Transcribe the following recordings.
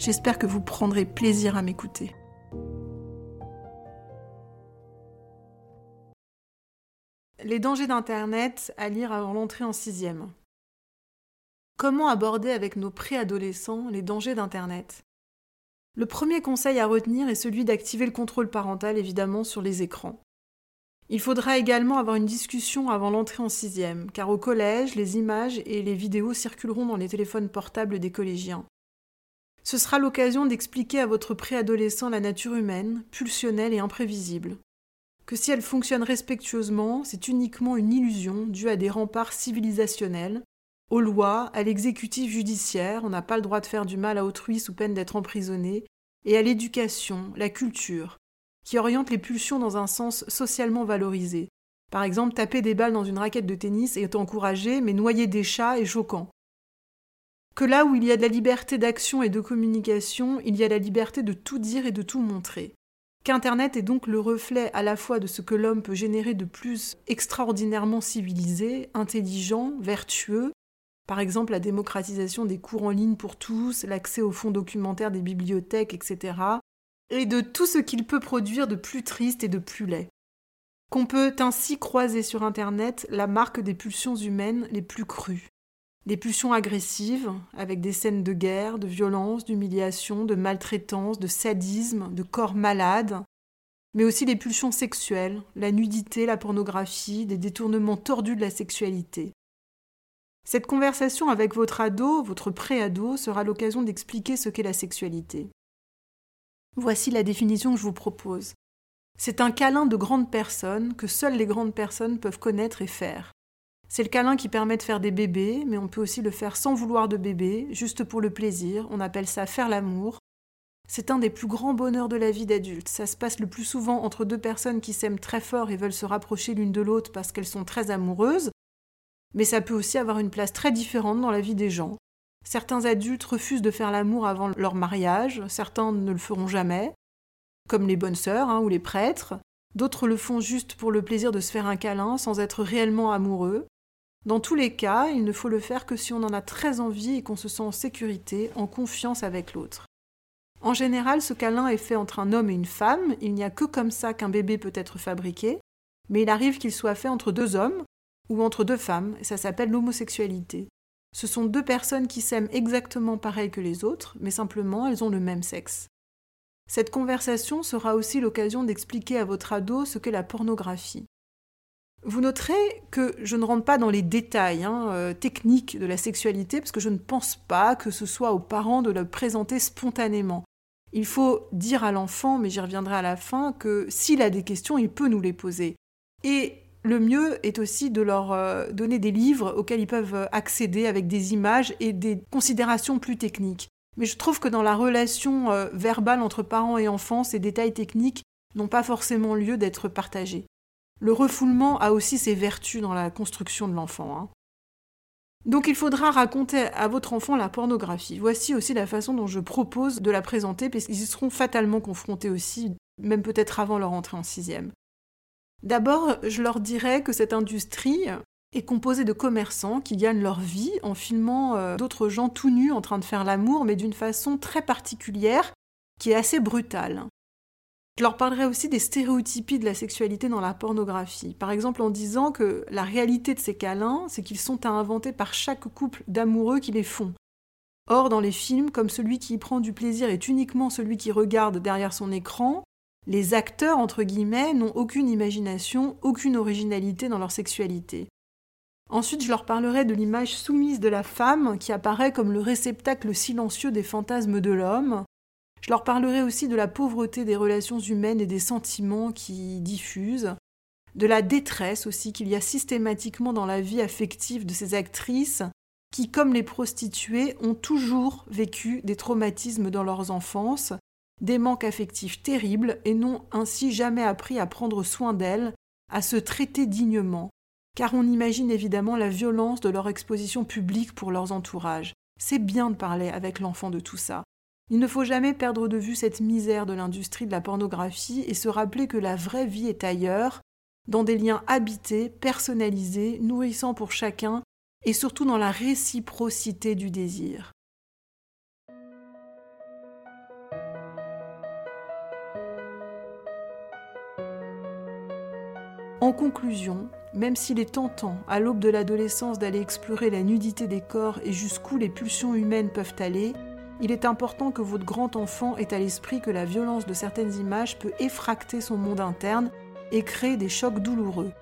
J'espère que vous prendrez plaisir à m'écouter. Les dangers d'Internet à lire avant l'entrée en sixième. Comment aborder avec nos préadolescents les dangers d'Internet? Le premier conseil à retenir est celui d'activer le contrôle parental évidemment sur les écrans. Il faudra également avoir une discussion avant l'entrée en sixième, car au collège, les images et les vidéos circuleront dans les téléphones portables des collégiens. Ce sera l'occasion d'expliquer à votre préadolescent la nature humaine, pulsionnelle et imprévisible. Que si elle fonctionne respectueusement, c'est uniquement une illusion due à des remparts civilisationnels, aux lois, à l'exécutif judiciaire, on n'a pas le droit de faire du mal à autrui sous peine d'être emprisonné, et à l'éducation, la culture, qui oriente les pulsions dans un sens socialement valorisé. Par exemple, taper des balles dans une raquette de tennis est encouragé, mais noyer des chats est choquant que là où il y a de la liberté d'action et de communication, il y a la liberté de tout dire et de tout montrer. Qu'Internet est donc le reflet à la fois de ce que l'homme peut générer de plus extraordinairement civilisé, intelligent, vertueux, par exemple la démocratisation des cours en ligne pour tous, l'accès aux fonds documentaires des bibliothèques, etc., et de tout ce qu'il peut produire de plus triste et de plus laid. Qu'on peut ainsi croiser sur Internet la marque des pulsions humaines les plus crues. Des pulsions agressives, avec des scènes de guerre, de violence, d'humiliation, de maltraitance, de sadisme, de corps malades, mais aussi des pulsions sexuelles, la nudité, la pornographie, des détournements tordus de la sexualité. Cette conversation avec votre ado, votre pré-ado, sera l'occasion d'expliquer ce qu'est la sexualité. Voici la définition que je vous propose. C'est un câlin de grandes personnes que seules les grandes personnes peuvent connaître et faire. C'est le câlin qui permet de faire des bébés, mais on peut aussi le faire sans vouloir de bébé, juste pour le plaisir. On appelle ça faire l'amour. C'est un des plus grands bonheurs de la vie d'adulte. Ça se passe le plus souvent entre deux personnes qui s'aiment très fort et veulent se rapprocher l'une de l'autre parce qu'elles sont très amoureuses. Mais ça peut aussi avoir une place très différente dans la vie des gens. Certains adultes refusent de faire l'amour avant leur mariage, certains ne le feront jamais, comme les bonnes sœurs hein, ou les prêtres. D'autres le font juste pour le plaisir de se faire un câlin sans être réellement amoureux. Dans tous les cas, il ne faut le faire que si on en a très envie et qu'on se sent en sécurité, en confiance avec l'autre. En général, ce câlin est fait entre un homme et une femme, il n'y a que comme ça qu'un bébé peut être fabriqué, mais il arrive qu'il soit fait entre deux hommes ou entre deux femmes, et ça s'appelle l'homosexualité. Ce sont deux personnes qui s'aiment exactement pareil que les autres, mais simplement elles ont le même sexe. Cette conversation sera aussi l'occasion d'expliquer à votre ado ce qu'est la pornographie. Vous noterez que je ne rentre pas dans les détails hein, euh, techniques de la sexualité parce que je ne pense pas que ce soit aux parents de le présenter spontanément. Il faut dire à l'enfant, mais j'y reviendrai à la fin, que s'il a des questions, il peut nous les poser. Et le mieux est aussi de leur euh, donner des livres auxquels ils peuvent accéder avec des images et des considérations plus techniques. Mais je trouve que dans la relation euh, verbale entre parents et enfants, ces détails techniques n'ont pas forcément lieu d'être partagés. Le refoulement a aussi ses vertus dans la construction de l'enfant. Hein. Donc il faudra raconter à votre enfant la pornographie. Voici aussi la façon dont je propose de la présenter, parce qu'ils y seront fatalement confrontés aussi, même peut-être avant leur entrée en sixième. D'abord, je leur dirais que cette industrie est composée de commerçants qui gagnent leur vie en filmant euh, d'autres gens tout nus en train de faire l'amour, mais d'une façon très particulière, qui est assez brutale. Je leur parlerai aussi des stéréotypies de la sexualité dans la pornographie. Par exemple en disant que la réalité de ces câlins, c'est qu'ils sont à inventer par chaque couple d'amoureux qui les font. Or, dans les films, comme celui qui y prend du plaisir est uniquement celui qui regarde derrière son écran, les acteurs, entre guillemets, n'ont aucune imagination, aucune originalité dans leur sexualité. Ensuite, je leur parlerai de l'image soumise de la femme qui apparaît comme le réceptacle silencieux des fantasmes de l'homme, je leur parlerai aussi de la pauvreté des relations humaines et des sentiments qui diffusent, de la détresse aussi qu'il y a systématiquement dans la vie affective de ces actrices qui, comme les prostituées, ont toujours vécu des traumatismes dans leurs enfances, des manques affectifs terribles et n'ont ainsi jamais appris à prendre soin d'elles, à se traiter dignement, car on imagine évidemment la violence de leur exposition publique pour leurs entourages. C'est bien de parler avec l'enfant de tout ça. Il ne faut jamais perdre de vue cette misère de l'industrie de la pornographie et se rappeler que la vraie vie est ailleurs, dans des liens habités, personnalisés, nourrissants pour chacun, et surtout dans la réciprocité du désir. En conclusion, même s'il est tentant, à l'aube de l'adolescence, d'aller explorer la nudité des corps et jusqu'où les pulsions humaines peuvent aller, il est important que votre grand enfant ait à l'esprit que la violence de certaines images peut effracter son monde interne et créer des chocs douloureux.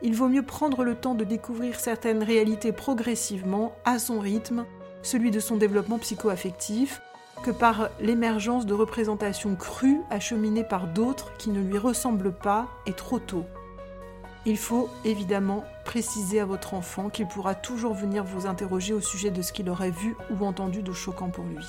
Il vaut mieux prendre le temps de découvrir certaines réalités progressivement, à son rythme, celui de son développement psycho-affectif, que par l'émergence de représentations crues acheminées par d'autres qui ne lui ressemblent pas et trop tôt. Il faut évidemment préciser à votre enfant qu'il pourra toujours venir vous interroger au sujet de ce qu'il aurait vu ou entendu de choquant pour lui.